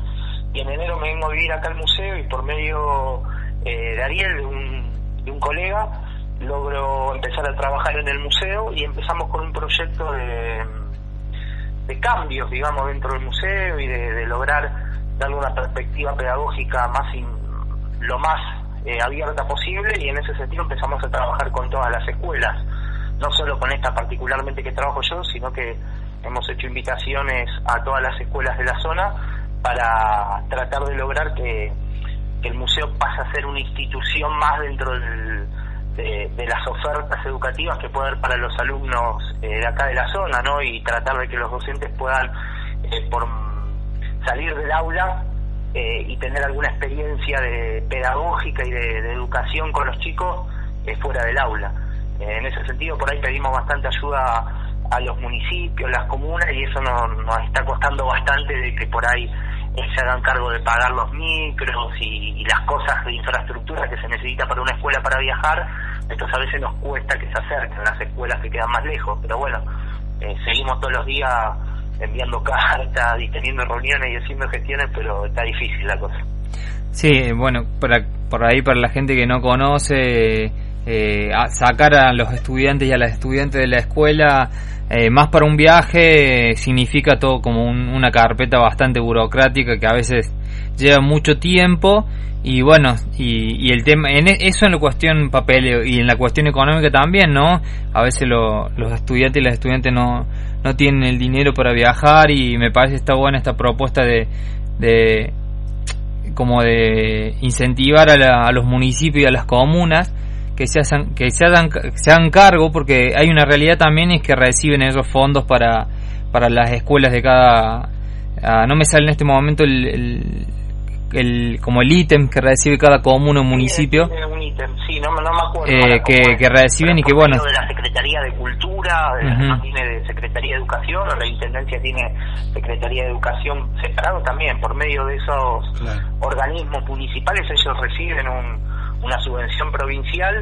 y en enero me vengo a vivir acá al museo y por medio eh, de Ariel, de un, de un colega, logro empezar a trabajar en el museo y empezamos con un proyecto de, de cambios, digamos, dentro del museo y de, de lograr darle una perspectiva pedagógica más in- lo más eh, abierta posible y en ese sentido empezamos a trabajar con todas las escuelas, no solo con esta particularmente que trabajo yo, sino que hemos hecho invitaciones a todas las escuelas de la zona para tratar de lograr que, el museo pase a ser una institución más dentro del- de, de las ofertas educativas que puede haber para los alumnos eh, de acá de la zona, ¿no? Y tratar de que los docentes puedan, eh, por salir del aula eh, y tener alguna experiencia de pedagógica y de, educación con los chicos fuera del aula. Eh, en ese sentido, por ahí pedimos bastante ayuda a los municipios, las comunas, y eso nos, nos está costando bastante de que por ahí eh, se hagan cargo de pagar los micros y, y las cosas de infraestructura que se necesita para una escuela para viajar. Entonces a veces nos cuesta que se acerquen las escuelas que quedan más lejos, pero bueno, eh, seguimos todos los días enviando cartas y teniendo reuniones y haciendo gestiones, pero está difícil la cosa. Sí, bueno, para, por ahí para la gente que no conoce, eh, sacar a los estudiantes y a las estudiantes de la escuela eh, más para un viaje eh, significa todo como un- una carpeta bastante burocrática que a veces lleva mucho tiempo y bueno y, y el tema en e- eso en la cuestión papel y en la cuestión económica también no a veces lo- los estudiantes y las estudiantes no no tienen el dinero para viajar y me parece está buena esta propuesta de, de como de incentivar a, la- a los municipios y a las comunas que se hagan, que se hagan, se hagan cargo porque hay una realidad también es que reciben esos fondos para, para las escuelas de cada ah, no me sale en este momento el, el- como el ítem que recibe cada comuna o municipio eh, que, reciben y que Por bueno medio de la Secretaría de Cultura, de la- Ujú. tiene de Secretaría de Educación, o la Intendencia tiene Secretaría de Educación separado también, por medio de esos organismos municipales ellos reciben un- una subvención provincial,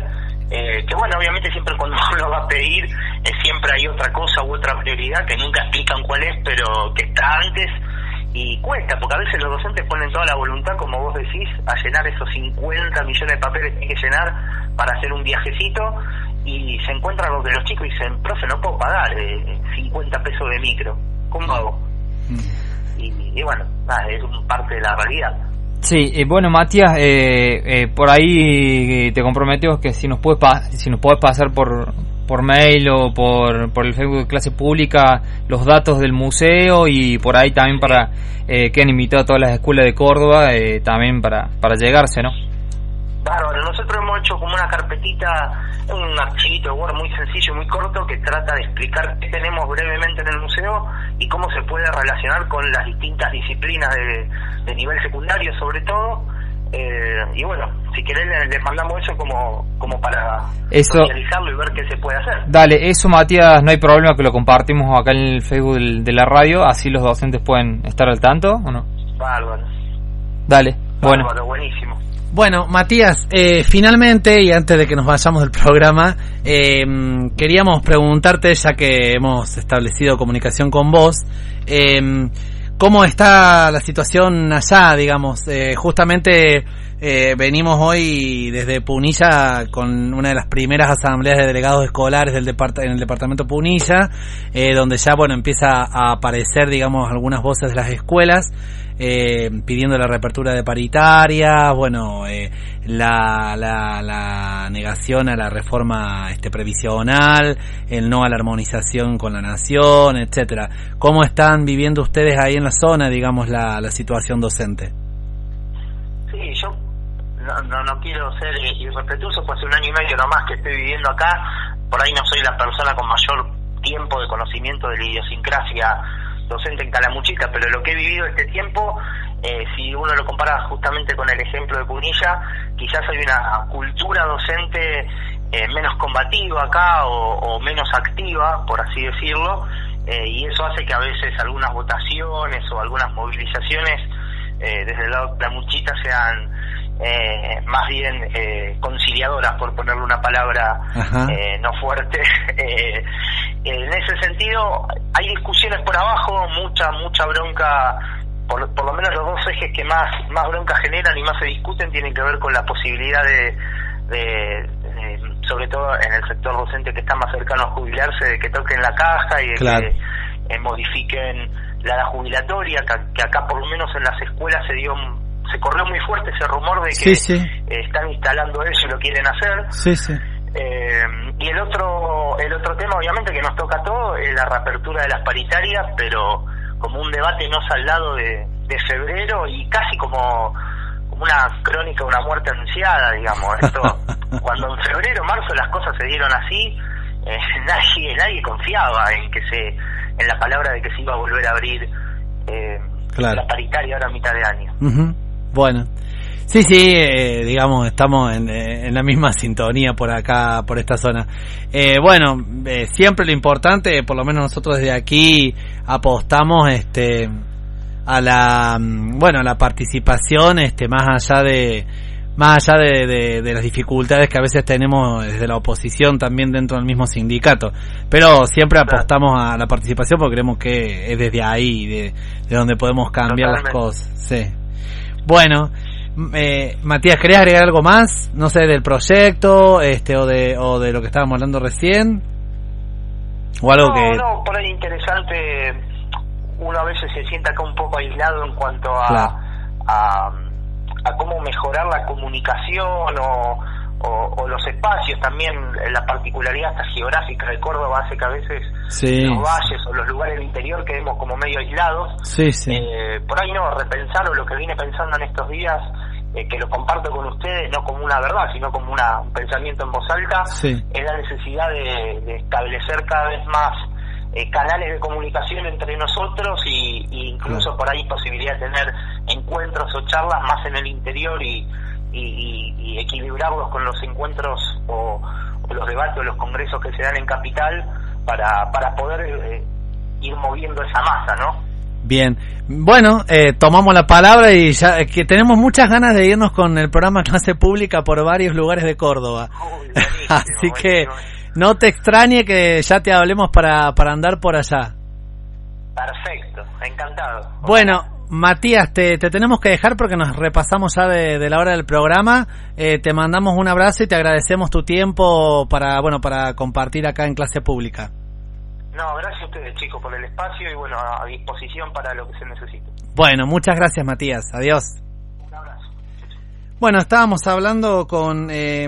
eh, que bueno, obviamente siempre cuando uno va a pedir, eh, siempre hay otra cosa u otra prioridad que nunca explican cuál es, pero que está antes y cuesta, porque a veces los docentes ponen toda la voluntad, como vos decís, a llenar esos 50 millones de papeles que hay que llenar para hacer un viajecito y se encuentran con que los chicos dicen, profe, no puedo pagar eh, 50 pesos de micro, ¿cómo hago? Y, y bueno, nada, es un parte de la realidad. Sí, eh, bueno Matías, eh, eh, por ahí te comprometemos que si nos puedes pa- si nos puedes pasar por por mail o por, por el Facebook de clase pública los datos del museo y por ahí también para eh, que han invitado a todas las escuelas de Córdoba eh, también para para llegarse, ¿no? Bárbaro, nosotros hemos hecho como una carpetita, un archivito de Word muy sencillo muy corto que trata de explicar qué tenemos brevemente en el museo y cómo se puede relacionar con las distintas disciplinas de, de nivel secundario sobre todo. Eh, y bueno, si querés le, le mandamos eso como, como para Eso- socializarlo y ver qué se puede hacer. Dale, eso Matías, no hay problema que lo compartimos acá en el Facebook del- de la radio, así los docentes pueden estar al tanto, ¿o no? Bárbaro, Dale, bueno. bárbaro, buenísimo. Bueno, Matías, eh, finalmente, y antes de que nos vayamos del programa, eh, queríamos preguntarte, ya que hemos establecido comunicación con vos, eh, ¿cómo está la situación allá, digamos? Eh, justamente eh, venimos hoy desde Punilla con una de las primeras asambleas de delegados escolares del en el departamento Punilla, eh, donde ya, bueno, empieza a aparecer, digamos, algunas voces de las escuelas eh, pidiendo la reapertura de paritarias, bueno, eh, la, la, la negación a la reforma este, previsional, el no a la armonización con la nación, etcétera. ¿Cómo están viviendo ustedes ahí en la zona, digamos, la, la situación docente? Sí, yo no, no, no quiero ser eh, irrespetuoso, pues hace un año y medio nomás que estoy viviendo acá, por ahí no soy la persona con mayor tiempo de conocimiento de la idiosincrasia docente en Calamuchita, pero lo que he vivido este tiempo, eh, si uno lo compara justamente con el ejemplo de Punilla, quizás hay una cultura docente eh, menos combativa acá o, menos activa, por así decirlo, eh, y eso hace que a veces algunas votaciones o algunas movilizaciones eh, desde el lado de Calamuchita sean eh, más bien eh, conciliadoras, por ponerle una palabra eh, no fuerte. eh, en ese sentido hay discusiones por abajo, mucha, mucha bronca, por, por lo menos los dos ejes que más, más bronca generan y más se discuten tienen que ver con la posibilidad de, de, de, sobre todo en el sector docente que está más cercano a jubilarse, de que toquen la caja y de Claro. que eh, modifiquen la edad jubilatoria, que, que acá por lo menos en las escuelas se dio un- se corrió muy fuerte ese rumor de que Sí, sí. eh, están instalando eso y lo quieren hacer. Sí, sí. Eh, y el otro el otro tema, obviamente, que nos toca a todos es la reapertura de las paritarias, pero como un debate no saldado de, de febrero y casi como, como una crónica una muerte anunciada, digamos. Esto, cuando en febrero, marzo las cosas se dieron así, eh, nadie nadie confiaba en que se en la palabra de que se iba a volver a abrir eh, Claro. la paritaria ahora a mitad de año. Bueno. Sí, sí, eh, digamos, estamos en, eh, en la misma sintonía por acá, por esta zona. Eh, bueno, eh, siempre lo importante, por lo menos nosotros desde aquí apostamos este a la mm, bueno, a la participación este más allá de más allá de, de- de las dificultades que a veces tenemos desde la oposición también dentro del mismo sindicato. Pero siempre apostamos a la participación porque creemos que es desde ahí, de, de donde podemos cambiar las cosas. Sí. Bueno, eh, Matías, ¿querías agregar algo más? No sé, del proyecto este o de, o de lo que estábamos hablando recién. O algo no, que... no, por ahí interesante. Uno a veces se siente acá un poco aislado en cuanto a, Claro. a, a cómo mejorar la comunicación o, o, o los espacios. También la particularidad hasta geográfica de Córdoba hace que a veces Sí. los valles o los lugares del interior quedemos como medio aislados. Sí, sí. Eh, por ahí no, repensar o lo que vine pensando en estos días, eh, que lo comparto con ustedes, no como una verdad, sino como una, un pensamiento en voz alta, es la necesidad de, de establecer cada vez más eh, canales de comunicación entre nosotros y, y incluso por ahí posibilidad de tener encuentros o charlas más en el interior y, y, equilibrarlos con los encuentros o, o los debates o los congresos que se dan en capital para, para poder eh, ir moviendo esa masa, ¿no? Bien, bueno, eh, tomamos la palabra y ya eh, que tenemos muchas ganas de irnos con el programa Clase Pública por varios lugares de Córdoba. Así que no te extrañe que ya te hablemos para, para andar por allá. Perfecto, encantado. Bueno, Matías, te, te tenemos que dejar porque nos repasamos ya de, de la hora del programa. Eh, te mandamos un abrazo y te agradecemos tu tiempo para, bueno, para compartir acá en Clase Pública. No, gracias a ustedes chicos por el espacio y bueno, a disposición para lo que se necesite. Bueno, muchas gracias Matías. Adiós. Bueno, estábamos hablando con eh,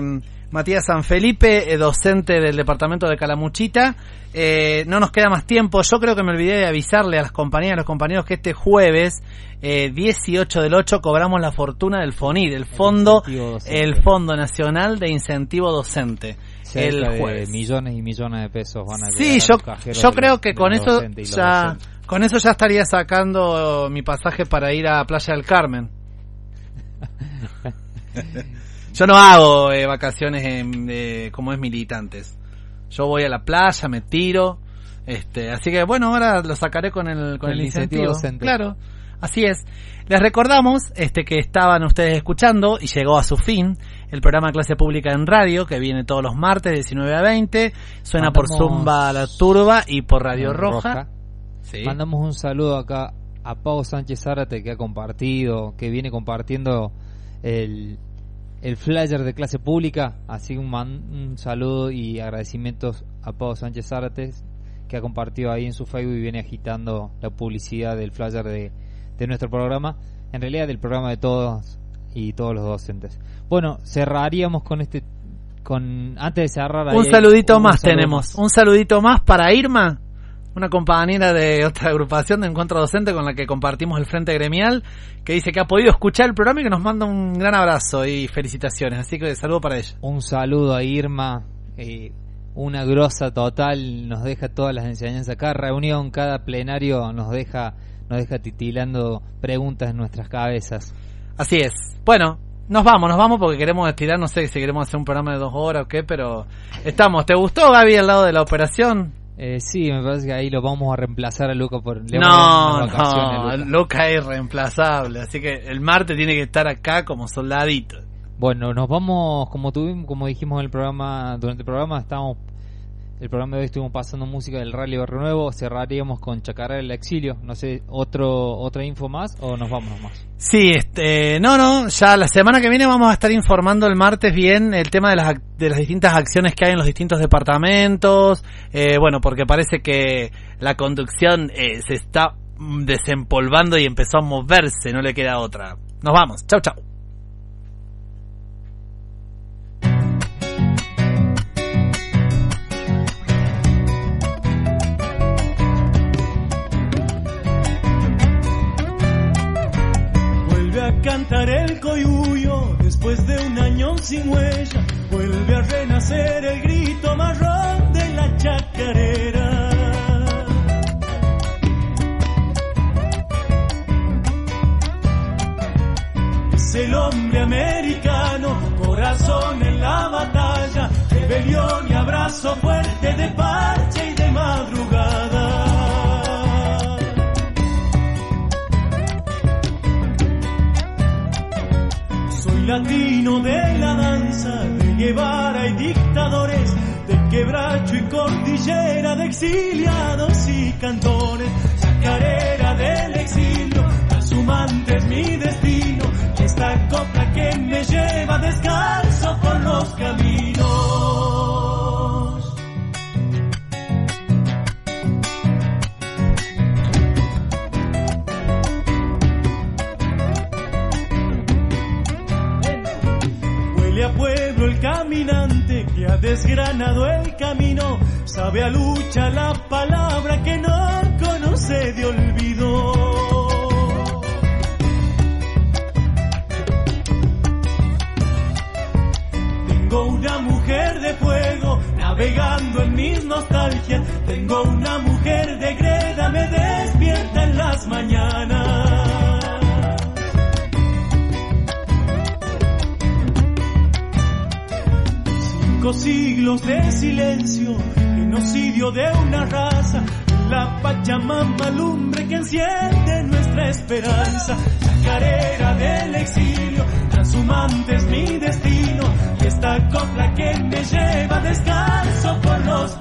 Matías San Felipe, eh, docente del departamento de Calamuchita. Eh, no nos queda más tiempo. Yo creo que me olvidé de avisarle a las compañeras y a los compañeros que este jueves, eh, 18 del 8, cobramos la fortuna del FONID, el Fondo, el Fondo Nacional de Incentivo Docente. el Cerca de jueves. millones y millones de pesos van a Sí, a yo, yo de creo que con eso ya docentes. con eso ya estaría sacando mi pasaje para ir a Playa del Carmen. yo no hago eh, vacaciones en, eh, como es militantes. Yo voy a la playa, me tiro, este, así que bueno, ahora lo sacaré con el con el, El incentivo incentivo. Claro, así es. Les recordamos este que estaban ustedes escuchando y llegó a su fin el programa Clase Pública en Radio que viene todos los martes de 19 a 20, suena por Zumba la Turba y por Radio Roja. Sí. Mandamos un saludo acá a Pau Sánchez Zárate que ha compartido, que viene compartiendo el, el flyer de clase pública. Así un, man- un saludo y agradecimientos a Pau Sánchez Zárate que ha compartido ahí en su Facebook y viene agitando la publicidad del flyer de, de nuestro programa. En realidad del programa de todos y todos los docentes. Bueno, cerraríamos con este con antes de cerrar Un saludito un más saludo tenemos, un saludito más para Irma, una compañera de otra agrupación de encuentro docente con la que compartimos el frente gremial, que dice que ha podido escuchar el programa y que nos manda un gran abrazo y felicitaciones, así que saludo para ella. Un saludo a Irma, eh, una grosa total, nos deja todas las enseñanzas. Cada reunión, cada plenario nos deja, nos deja titilando preguntas en nuestras cabezas. Así es. Bueno, nos vamos, nos vamos porque queremos estirar, no sé si queremos hacer un programa de dos horas o qué, pero estamos. ¿Te gustó Gaby al lado de la operación? Eh, sí, me parece que ahí lo vamos a reemplazar a Luca por le No, no, Luca. Luca es reemplazable, así que el martes tiene que estar acá como soldadito. Bueno, nos vamos, como tuvimos, como dijimos en el programa, durante el programa, estamos el programa de hoy estuvimos pasando música del Rally Barrio Nuevo, cerraríamos con Chacarera el Exilio. No sé, otro otra info más o nos vamos nomás. Sí, este, no, no, ya la semana que viene vamos a estar informando el martes bien el tema de las, de las distintas acciones que hay en los distintos departamentos. Eh, bueno, porque parece que la conducción eh, se está mm, desempolvando y empezó a moverse, no le queda otra. Nos vamos, chau, chau. Cantar el coyuyo después de un año sin huella. Vuelve a renacer el grito marrón de la chacarera. Es el hombre americano, corazón en la batalla, rebelión y abrazo fuerte de parche latino de la danza, de Guevara y dictadores, de quebracho y cordillera, de exiliados y cantores, chacarera del exilio, trashumante es mi destino, y esta copla que me lleva descalzo por los caminos. Desgranado el camino. Sabe a lucha la palabra que no conoce de olvido. Tengo una mujer de fuego navegando en mis nostalgias. Tengo una mujer de greda me despierta en las mañanas. Cinco siglos de silencio, genocidio de una raza, la Pachamama lumbre que enciende nuestra esperanza, chacarera del exilio, transhumante es mi destino, y esta copla que me lleva descalzo por los